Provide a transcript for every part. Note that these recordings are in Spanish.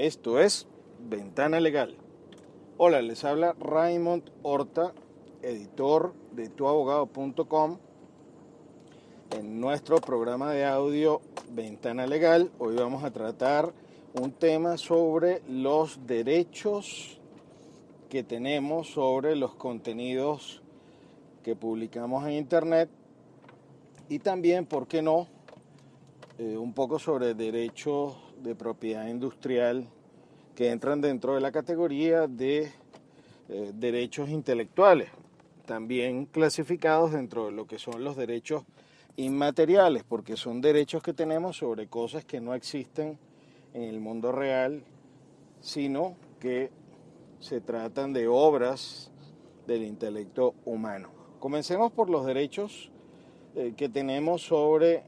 Esto es Ventana Legal. Hola, les habla Raymond Horta, editor de tuabogado.com. En nuestro programa de audio Ventana Legal, hoy vamos a tratar un tema sobre los derechos que tenemos sobre los contenidos que publicamos en Internet y también, ¿por qué no?, eh, un poco sobre derechos de propiedad industrial que entran dentro de la categoría de eh, derechos intelectuales, también clasificados dentro de lo que son los derechos inmateriales, porque son derechos que tenemos sobre cosas que no existen en el mundo real, sino que se tratan de obras del intelecto humano. Comencemos por los derechos eh, que tenemos sobre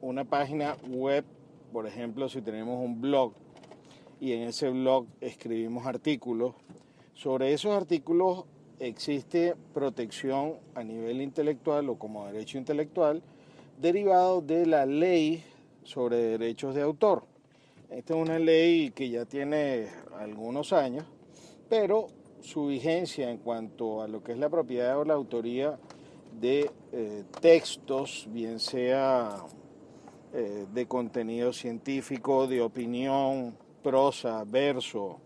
una página web, por ejemplo, si tenemos un blog y en ese blog escribimos artículos, sobre esos artículos existe protección a nivel intelectual o como derecho intelectual derivado de la ley sobre derechos de autor. Esta es una ley que ya tiene algunos años, pero su vigencia en cuanto a lo que es la propiedad o la autoría de eh, textos, bien sea eh, de contenido científico, de opinión, prosa, verso,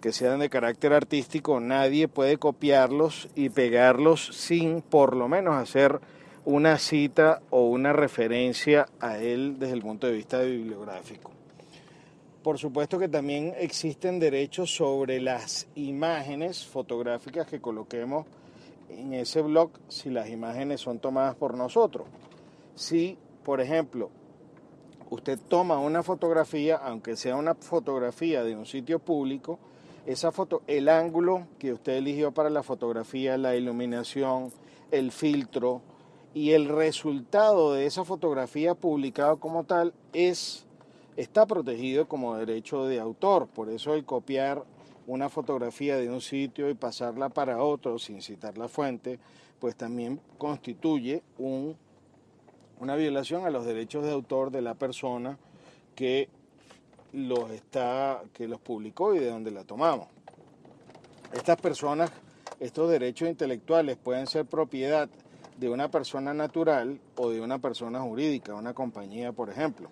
que sean de carácter artístico, nadie puede copiarlos y pegarlos sin por lo menos hacer una cita o una referencia a él desde el punto de vista bibliográfico. Por supuesto que también existen derechos sobre las imágenes fotográficas que coloquemos en ese blog si las imágenes son tomadas por nosotros. Si, por ejemplo, usted toma una fotografía, aunque sea una fotografía de un sitio público, esa foto, el ángulo que usted eligió para la fotografía, la iluminación, el filtro y el resultado de esa fotografía publicado como tal es está protegido como derecho de autor. Por eso el copiar una fotografía de un sitio y pasarla para otro sin citar la fuente, pues también constituye un, una violación a los derechos de autor de la persona que los, está, que los publicó y de donde la tomamos. Estas personas, estos derechos intelectuales pueden ser propiedad de una persona natural o de una persona jurídica, una compañía, por ejemplo.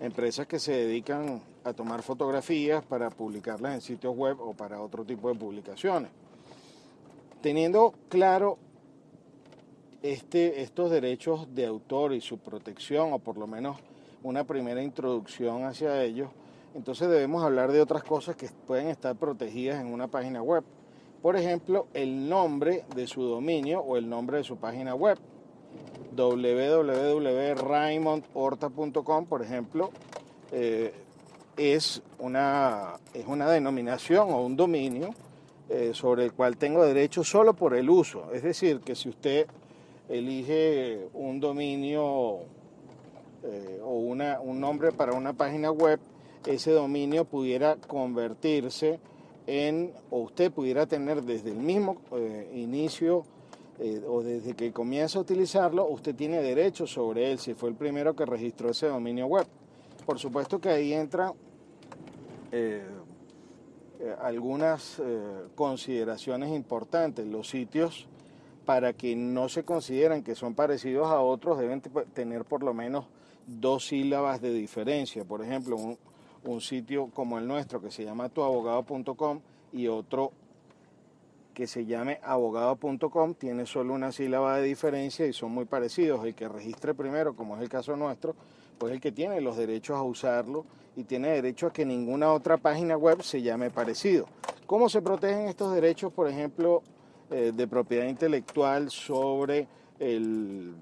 Empresas que se dedican a tomar fotografías para publicarlas en sitios web o para otro tipo de publicaciones. Teniendo claro este, estos derechos de autor y su protección, o por lo menos una primera introducción hacia ellos, entonces debemos hablar de otras cosas que pueden estar protegidas en una página web. Por ejemplo, el nombre de su dominio o el nombre de su página web. www.raymondhorta.com, por ejemplo, eh, es, una, es una denominación o un dominio eh, sobre el cual tengo derecho solo por el uso. Es decir, que si usted elige un dominio eh, o una, un nombre para una página web, ese dominio pudiera convertirse en, o usted pudiera tener desde el mismo eh, inicio eh, o desde que comienza a utilizarlo, usted tiene derecho sobre él si fue el primero que registró ese dominio web. Por supuesto que ahí entran algunas consideraciones importantes. Los sitios, para que no se consideren que son parecidos a otros, deben tener por lo menos dos sílabas de diferencia. Por ejemplo, un, un sitio como el nuestro que se llama tuabogado.com y otro que se llame abogado.com tiene solo una sílaba de diferencia y son muy parecidos. El que registre primero, como es el caso nuestro, pues el que tiene los derechos a usarlo y tiene derecho a que ninguna otra página web se llame parecido. ¿Cómo se protegen estos derechos, por ejemplo, eh, de propiedad intelectual sobre, el,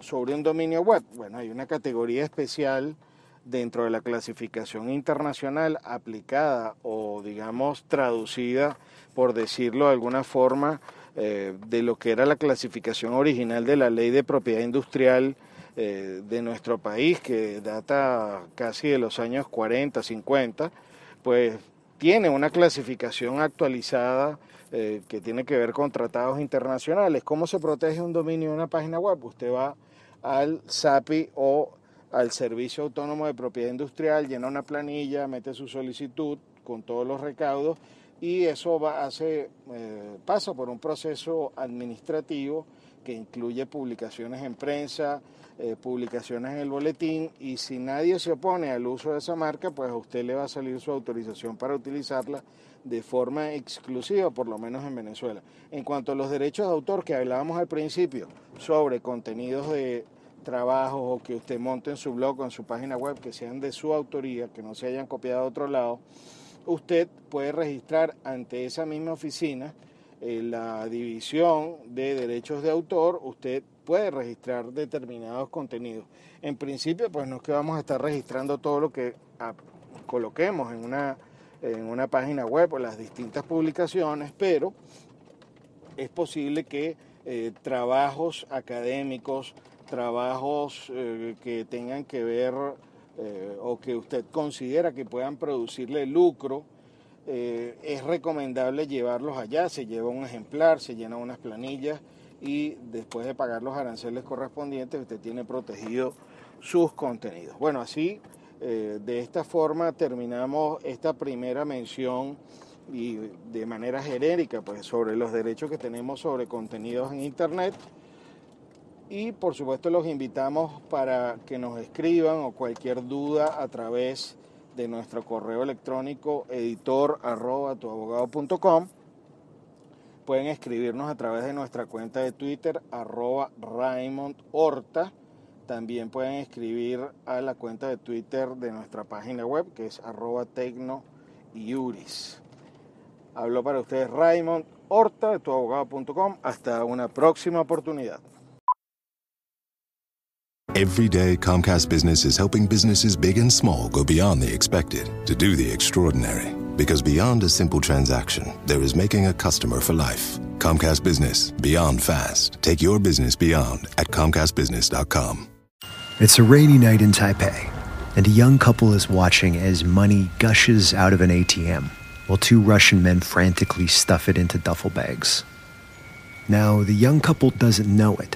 sobre un dominio web? Bueno, hay una categoría especial dentro de la clasificación internacional aplicada o digamos traducida, por decirlo de alguna forma, eh, de lo que era la clasificación original de la ley de propiedad industrial eh, de nuestro país, que data casi de los años 40, 50, pues tiene una clasificación actualizada eh, que tiene que ver con tratados internacionales. ¿Cómo se protege un dominio de una página web? Usted va al SAPI o al Servicio Autónomo de Propiedad Industrial, llena una planilla, mete su solicitud con todos los recaudos y eso va, hace, eh, pasa por un proceso administrativo que incluye publicaciones en prensa, eh, publicaciones en el boletín y si nadie se opone al uso de esa marca, pues a usted le va a salir su autorización para utilizarla de forma exclusiva, por lo menos en Venezuela. En cuanto a los derechos de autor que hablábamos al principio sobre contenidos de trabajos o que usted monte en su blog o en su página web que sean de su autoría, que no se hayan copiado de otro lado, usted puede registrar ante esa misma oficina eh, la división de derechos de autor, usted puede registrar determinados contenidos. En principio, pues no es que vamos a estar registrando todo lo que ah, coloquemos en una, en una página web o las distintas publicaciones, pero es posible que eh, trabajos académicos, trabajos eh, que tengan que ver eh, o que usted considera que puedan producirle lucro, eh, es recomendable llevarlos allá, se lleva un ejemplar, se llena unas planillas y después de pagar los aranceles correspondientes usted tiene protegido sus contenidos. Bueno, así de esta forma terminamos esta primera mención y de manera genérica pues sobre los derechos que tenemos sobre contenidos en internet y por supuesto los invitamos para que nos escriban o cualquier duda a través de nuestro correo electrónico editor Pueden escribirnos a través de nuestra cuenta de Twitter arroba Raymond Horta. También pueden escribir a la cuenta de Twitter de nuestra página web que es arroba tecnoiuris. Habló para ustedes Raymond Horta de tuabogado.com. Hasta una próxima oportunidad. Every day, Comcast Business is helping businesses big and small go beyond the expected to do the extraordinary. Because beyond a simple transaction, there is making a customer for life. Comcast Business, beyond fast. Take your business beyond at ComcastBusiness.com. It's a rainy night in Taipei, and a young couple is watching as money gushes out of an ATM while two Russian men frantically stuff it into duffel bags. Now, the young couple doesn't know it